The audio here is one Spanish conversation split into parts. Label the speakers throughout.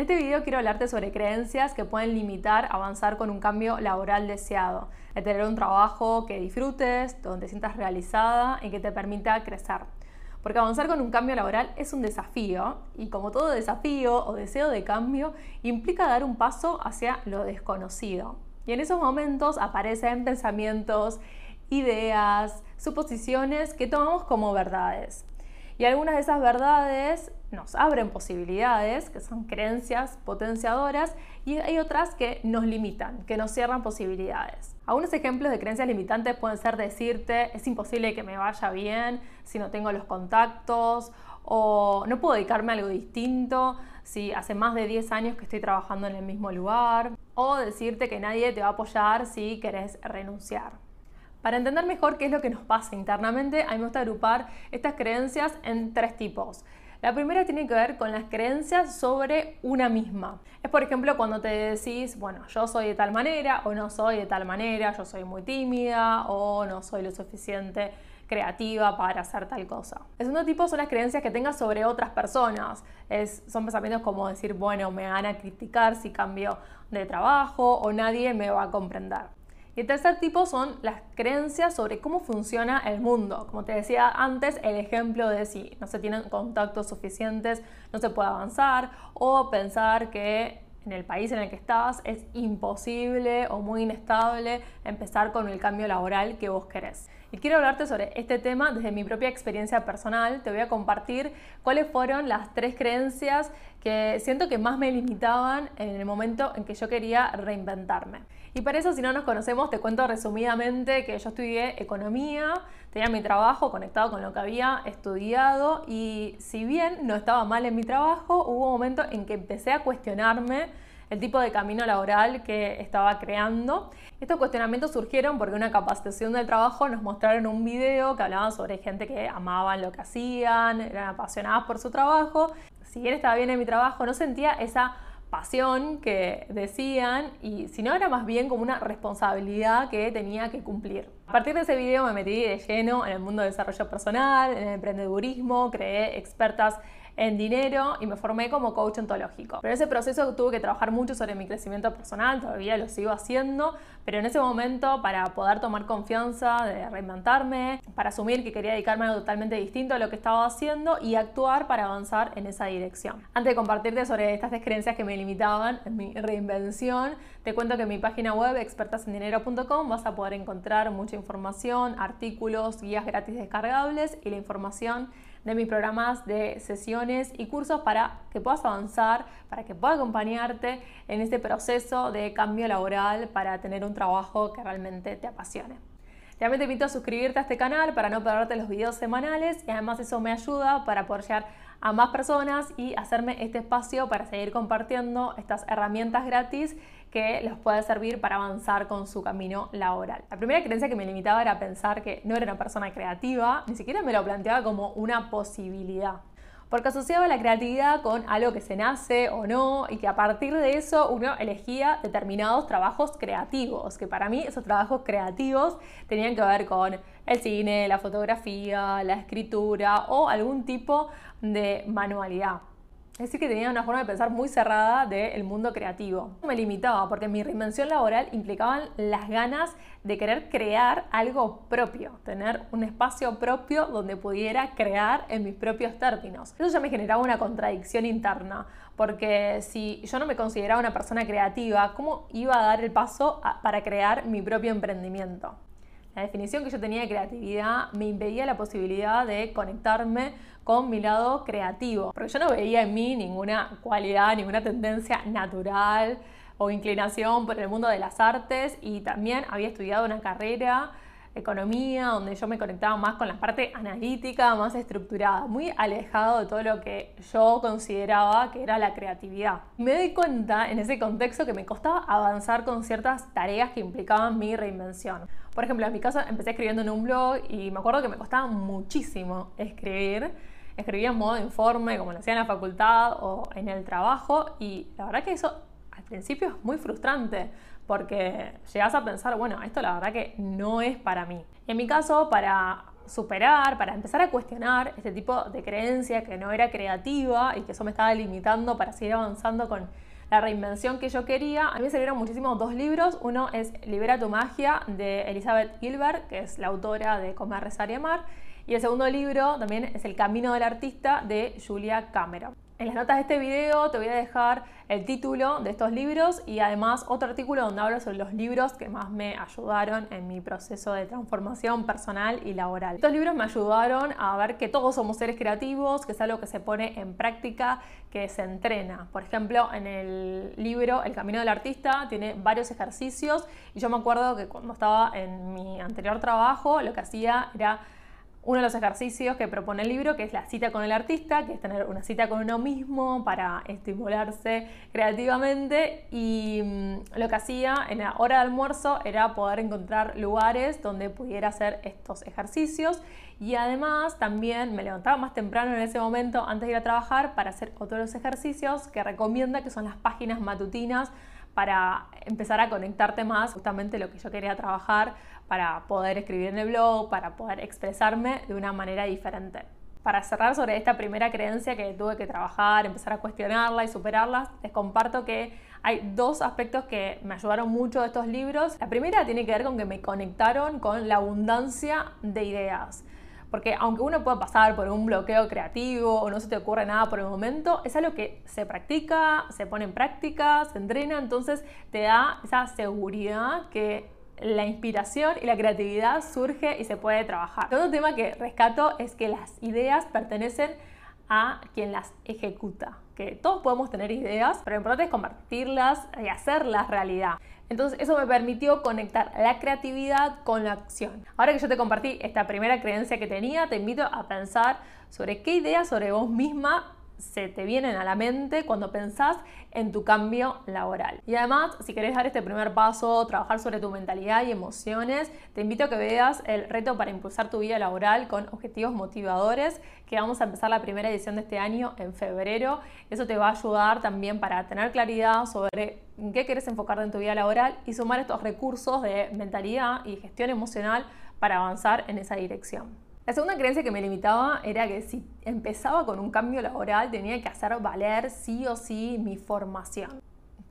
Speaker 1: En este video quiero hablarte sobre creencias que pueden limitar avanzar con un cambio laboral deseado, de tener un trabajo que disfrutes, donde te sientas realizada y que te permita crecer. Porque avanzar con un cambio laboral es un desafío y como todo desafío o deseo de cambio implica dar un paso hacia lo desconocido. Y en esos momentos aparecen pensamientos, ideas, suposiciones que tomamos como verdades. Y algunas de esas verdades nos abren posibilidades, que son creencias potenciadoras, y hay otras que nos limitan, que nos cierran posibilidades. Algunos ejemplos de creencias limitantes pueden ser decirte, es imposible que me vaya bien si no tengo los contactos, o no puedo dedicarme a algo distinto si hace más de 10 años que estoy trabajando en el mismo lugar, o decirte que nadie te va a apoyar si querés renunciar. Para entender mejor qué es lo que nos pasa internamente, a mí me gusta agrupar estas creencias en tres tipos. La primera tiene que ver con las creencias sobre una misma. Es por ejemplo cuando te decís, bueno, yo soy de tal manera o no soy de tal manera, yo soy muy tímida o no soy lo suficiente creativa para hacer tal cosa. El segundo tipo son las creencias que tengas sobre otras personas. son pensamientos como decir, bueno, me van a criticar si cambio de trabajo o nadie me va a comprender. Y el tercer tipo son las creencias sobre cómo funciona el mundo. Como te decía antes, el ejemplo de si no se tienen contactos suficientes, no se puede avanzar, o pensar que en el país en el que estás es imposible o muy inestable empezar con el cambio laboral que vos querés. Y quiero hablarte sobre este tema desde mi propia experiencia personal. Te voy a compartir cuáles fueron las tres creencias que siento que más me limitaban en el momento en que yo quería reinventarme. Y para eso, si no nos conocemos, te cuento resumidamente que yo estudié economía, tenía mi trabajo conectado con lo que había estudiado y si bien no estaba mal en mi trabajo, hubo un momento en que empecé a cuestionarme el tipo de camino laboral que estaba creando. Estos cuestionamientos surgieron porque una capacitación del trabajo nos mostraron un video que hablaba sobre gente que amaban lo que hacían, eran apasionadas por su trabajo. Si bien estaba bien en mi trabajo, no sentía esa pasión que decían y si no era más bien como una responsabilidad que tenía que cumplir. A partir de ese video me metí de lleno en el mundo del desarrollo personal, en el emprendedurismo, creé expertas en dinero y me formé como coach ontológico. Pero en ese proceso tuve que trabajar mucho sobre mi crecimiento personal, todavía lo sigo haciendo, pero en ese momento para poder tomar confianza de reinventarme, para asumir que quería dedicarme a algo totalmente distinto a lo que estaba haciendo y actuar para avanzar en esa dirección. Antes de compartirte sobre estas creencias que me limitaban en mi reinvención, te cuento que en mi página web expertasendinero.com vas a poder encontrar mucha información, artículos, guías gratis descargables y la información de mis programas de sesiones y cursos para que puedas avanzar, para que pueda acompañarte en este proceso de cambio laboral para tener un trabajo que realmente te apasione. También te invito a suscribirte a este canal para no perderte los videos semanales y además eso me ayuda para poder llegar a más personas y hacerme este espacio para seguir compartiendo estas herramientas gratis que les puede servir para avanzar con su camino laboral. La primera creencia que me limitaba era pensar que no era una persona creativa, ni siquiera me lo planteaba como una posibilidad porque asociaba la creatividad con algo que se nace o no y que a partir de eso uno elegía determinados trabajos creativos, que para mí esos trabajos creativos tenían que ver con el cine, la fotografía, la escritura o algún tipo de manualidad. Es decir, que tenía una forma de pensar muy cerrada del mundo creativo. Me limitaba porque mi reinvención laboral implicaban las ganas de querer crear algo propio, tener un espacio propio donde pudiera crear en mis propios términos. Eso ya me generaba una contradicción interna, porque si yo no me consideraba una persona creativa, ¿cómo iba a dar el paso para crear mi propio emprendimiento? La definición que yo tenía de creatividad me impedía la posibilidad de conectarme con mi lado creativo, porque yo no veía en mí ninguna cualidad, ninguna tendencia natural o inclinación por el mundo de las artes y también había estudiado una carrera economía, donde yo me conectaba más con la parte analítica, más estructurada, muy alejado de todo lo que yo consideraba que era la creatividad. Me doy cuenta en ese contexto que me costaba avanzar con ciertas tareas que implicaban mi reinvención. Por ejemplo, en mi caso empecé escribiendo en un blog y me acuerdo que me costaba muchísimo escribir. Escribía en modo informe, como lo hacía en la facultad o en el trabajo, y la verdad que eso al principio es muy frustrante porque llegas a pensar, bueno, esto la verdad que no es para mí. En mi caso, para superar, para empezar a cuestionar este tipo de creencia que no era creativa y que eso me estaba limitando para seguir avanzando con la reinvención que yo quería, a mí me salieron muchísimos dos libros. Uno es Libera tu magia de Elizabeth Gilbert, que es la autora de Comer, Rezar y Amar. Y el segundo libro también es El Camino del Artista de Julia Cameron. En las notas de este video te voy a dejar el título de estos libros y además otro artículo donde hablo sobre los libros que más me ayudaron en mi proceso de transformación personal y laboral. Estos libros me ayudaron a ver que todos somos seres creativos, que es algo que se pone en práctica, que se entrena. Por ejemplo, en el libro El Camino del Artista tiene varios ejercicios y yo me acuerdo que cuando estaba en mi anterior trabajo lo que hacía era uno de los ejercicios que propone el libro, que es la cita con el artista, que es tener una cita con uno mismo para estimularse creativamente. Y mm, lo que hacía en la hora de almuerzo era poder encontrar lugares donde pudiera hacer estos ejercicios. Y además también me levantaba más temprano en ese momento antes de ir a trabajar para hacer otros ejercicios que recomienda, que son las páginas matutinas para empezar a conectarte más justamente lo que yo quería trabajar para poder escribir en el blog, para poder expresarme de una manera diferente. Para cerrar sobre esta primera creencia que tuve que trabajar, empezar a cuestionarla y superarla, les comparto que hay dos aspectos que me ayudaron mucho de estos libros. La primera tiene que ver con que me conectaron con la abundancia de ideas. Porque aunque uno pueda pasar por un bloqueo creativo o no se te ocurre nada por el momento, es algo que se practica, se pone en práctica, se entrena, entonces te da esa seguridad que la inspiración y la creatividad surge y se puede trabajar. Otro tema que rescato es que las ideas pertenecen a quien las ejecuta. Que todos podemos tener ideas, pero lo importante es convertirlas y hacerlas realidad. Entonces eso me permitió conectar la creatividad con la acción. Ahora que yo te compartí esta primera creencia que tenía, te invito a pensar sobre qué ideas sobre vos misma se te vienen a la mente cuando pensás en tu cambio laboral. Y además, si querés dar este primer paso, trabajar sobre tu mentalidad y emociones, te invito a que veas el reto para impulsar tu vida laboral con objetivos motivadores, que vamos a empezar la primera edición de este año en febrero. Eso te va a ayudar también para tener claridad sobre en qué quieres enfocarte en tu vida laboral y sumar estos recursos de mentalidad y gestión emocional para avanzar en esa dirección. La segunda creencia que me limitaba era que si empezaba con un cambio laboral tenía que hacer valer sí o sí mi formación.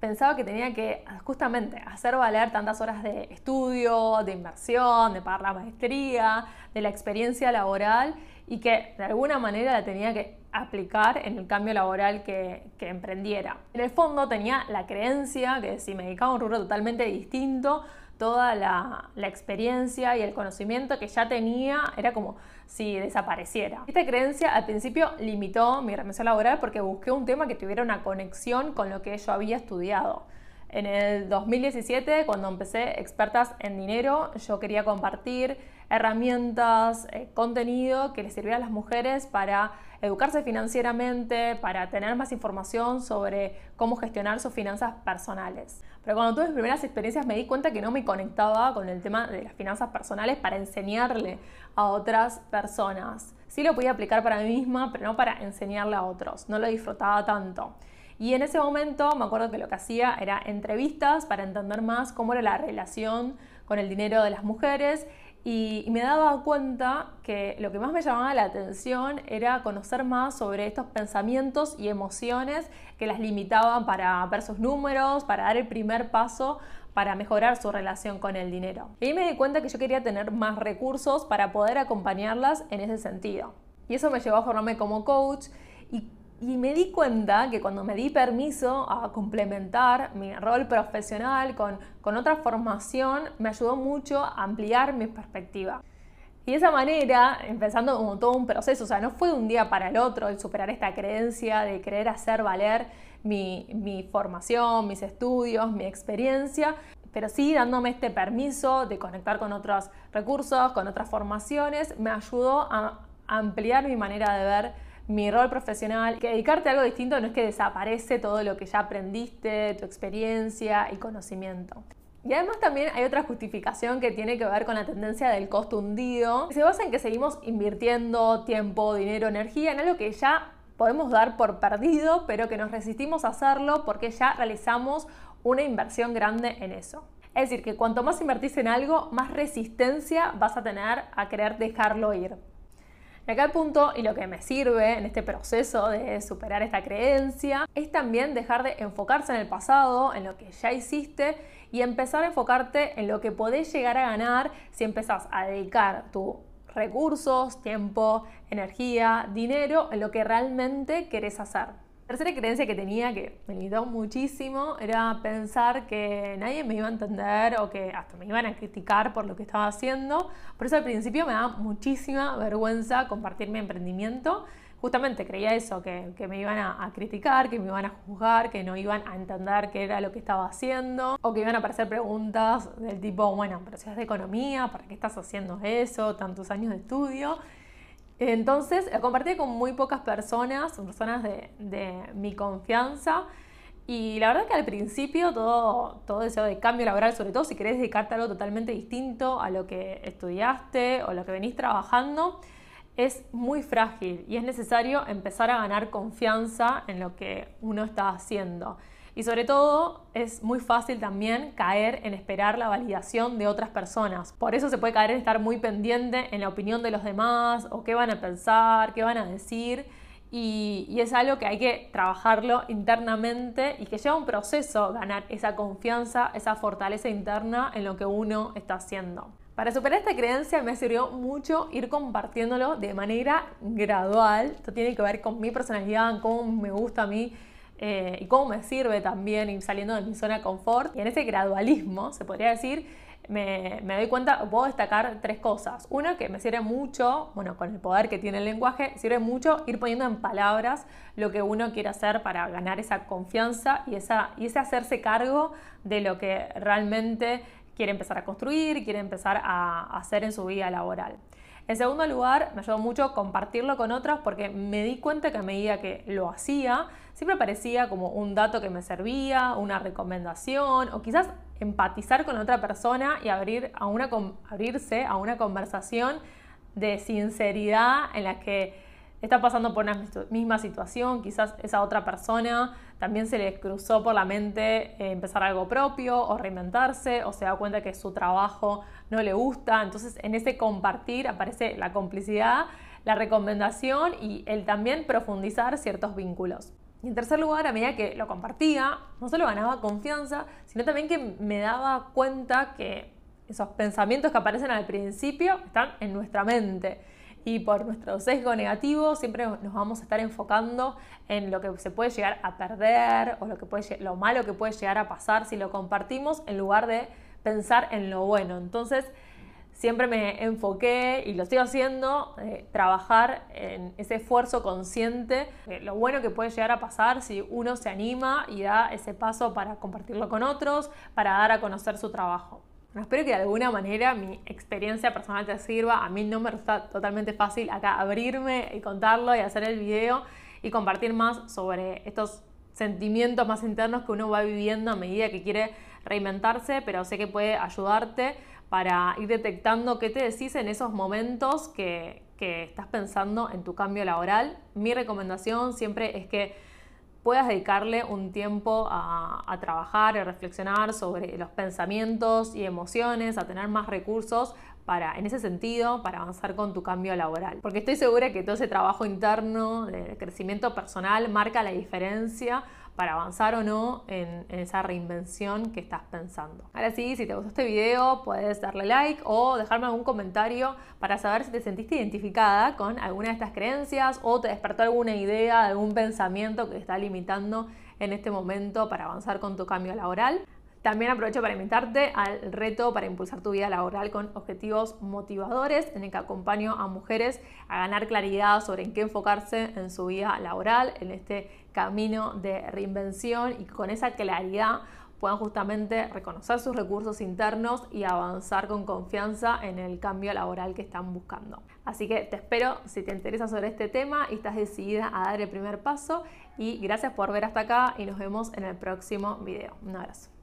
Speaker 1: Pensaba que tenía que justamente hacer valer tantas horas de estudio, de inversión, de pagar la maestría, de la experiencia laboral y que de alguna manera la tenía que aplicar en el cambio laboral que, que, emprendiera. En el fondo tenía la creencia que si me dedicaba a un rubro totalmente distinto, toda la, experiencia y el conocimiento que ya tenía era como si desapareciera. Esta creencia al principio limitó mi remisión laboral porque busqué un tema que tuviera una conexión con lo que yo había estudiado. En el 2017, cuando empecé Expertas en Dinero, yo quería compartir herramientas, eh, contenido que les sirviera a las mujeres para educarse financieramente, para tener más información sobre cómo gestionar sus finanzas personales. Pero cuando tuve mis primeras experiencias me di cuenta que no me conectaba con el tema de las finanzas personales para enseñarle a otras personas. Sí lo podía aplicar para mí misma, pero no para enseñarle a otros. No lo disfrutaba tanto. Y en ese momento me acuerdo que lo que hacía era entrevistas para entender más cómo era la relación con el dinero de las mujeres y, me daba cuenta que lo que más me llamaba la atención era conocer más sobre estos pensamientos y emociones que las limitaban para ver sus números, para dar el primer paso para mejorar su relación con el dinero. Y me di cuenta que yo quería tener más recursos para poder acompañarlas en ese sentido. Y eso me llevó a formarme como coach y y me di cuenta que cuando me di permiso a complementar mi rol profesional con, con otra formación, me ayudó mucho a ampliar mi perspectiva. Y de esa manera, empezando como todo un proceso, o sea, no fue de un día para el otro el superar esta creencia de querer hacer valer mi, mi formación, mis estudios, mi experiencia, pero sí dándome este permiso de conectar con otros recursos, con otras formaciones, me ayudó a ampliar mi manera de ver mi rol profesional, que dedicarte a algo distinto no es que desaparece todo lo que ya aprendiste, tu experiencia y conocimiento. Y además también hay otra justificación que tiene que ver con la tendencia del costo hundido, se basa en que seguimos invirtiendo tiempo, dinero, energía en algo que ya podemos dar por perdido, pero que nos resistimos a hacerlo porque ya realizamos una inversión grande en eso. Es decir, que cuanto más invertís en algo, más resistencia vas a tener a querer dejarlo ir. Y acá el punto y lo que me sirve en este proceso de superar esta creencia es también dejar de enfocarse en el pasado, en lo que ya hiciste y empezar a enfocarte en lo que podés llegar a ganar si empezás a dedicar tus recursos, tiempo, energía, dinero en lo que realmente querés hacer. Tercera creencia que tenía que me limitó muchísimo era pensar que nadie me iba a entender o que hasta me iban a criticar por lo que estaba haciendo. Por eso al principio me daba muchísima vergüenza compartir mi emprendimiento. Justamente creía eso, que, me iban a, criticar, que me iban a juzgar, que no iban a entender qué era lo que estaba haciendo o que iban a aparecer preguntas del tipo, bueno, pero si es de economía, ¿para qué estás haciendo eso? Tantos años de estudio. Entonces, lo compartí con muy pocas personas, personas de, mi confianza. Y la verdad que al principio todo, todo deseo de cambio laboral, sobre todo si querés dedicarte a algo totalmente distinto a lo que estudiaste o lo que venís trabajando, es muy frágil y es necesario empezar a ganar confianza en lo que uno está haciendo. Y sobre todo es muy fácil también caer en esperar la validación de otras personas. Por eso se puede caer en estar muy pendiente en la opinión de los demás o qué van a pensar, qué van a decir. Y, es algo que hay que trabajarlo internamente y que lleva un proceso ganar esa confianza, esa fortaleza interna en lo que uno está haciendo. Para superar esta creencia me sirvió mucho ir compartiéndolo de manera gradual. Esto tiene que ver con mi personalidad, cómo me gusta a mí eh, y cómo me sirve también ir saliendo de mi zona de confort. Y en ese gradualismo, se podría decir, me, doy cuenta, puedo destacar tres cosas. Una que me sirve mucho, bueno, con el poder que tiene el lenguaje, sirve mucho ir poniendo en palabras lo que uno quiere hacer para ganar esa confianza y, esa, y ese hacerse cargo de lo que realmente quiere empezar a construir, quiere empezar a hacer en su vida laboral. En segundo lugar, me ayudó mucho compartirlo con otros porque me di cuenta que a medida que lo hacía, siempre parecía como un dato que me servía, una recomendación o quizás empatizar con otra persona y abrir a una, abrirse a una conversación de sinceridad en la que está pasando por una misma situación, quizás esa otra persona también se le cruzó por la mente eh, empezar algo propio o reinventarse o se da cuenta que su trabajo no le gusta. Entonces en ese compartir aparece la complicidad, la recomendación y el también profundizar ciertos vínculos. Y en tercer lugar, a medida que lo compartía, no solo ganaba confianza, sino también que me daba cuenta que esos pensamientos que aparecen al principio están en nuestra mente y por nuestro sesgo negativo siempre nos vamos a estar enfocando en lo que se puede llegar a perder o lo, que puede, lo malo que puede llegar a pasar si lo compartimos en lugar de pensar en lo bueno. Entonces, siempre me enfoqué y lo estoy haciendo, eh, trabajar en ese esfuerzo consciente, lo bueno que puede llegar a pasar si uno se anima y da ese paso para compartirlo con otros, para dar a conocer su trabajo espero que de alguna manera mi experiencia personal te sirva. A mí no me resulta totalmente fácil acá abrirme y contarlo y hacer el video y compartir más sobre estos sentimientos más internos que uno va viviendo a medida que quiere reinventarse, pero sé que puede ayudarte para ir detectando qué te decís en esos momentos que, que estás pensando en tu cambio laboral. Mi recomendación siempre es que puedas dedicarle un tiempo a, trabajar y reflexionar sobre los pensamientos y emociones, a tener más recursos para, en ese sentido, para avanzar con tu cambio laboral. Porque estoy segura que todo ese trabajo interno de crecimiento personal marca la diferencia para avanzar o no en, esa reinvención que estás pensando. Ahora sí, si te gustó este video, puedes darle like o dejarme algún comentario para saber si te sentiste identificada con alguna de estas creencias o te despertó alguna idea, algún pensamiento que te está limitando en este momento para avanzar con tu cambio laboral. También aprovecho para invitarte al reto para impulsar tu vida laboral con objetivos motivadores, en el que acompaño a mujeres a ganar claridad sobre en qué enfocarse en su vida laboral, en este camino de reinvención y con esa claridad puedan justamente reconocer sus recursos internos y avanzar con confianza en el cambio laboral que están buscando. Así que te espero si te interesa sobre este tema y estás decidida a dar el primer paso y gracias por ver hasta acá y nos vemos en el próximo video. Un abrazo.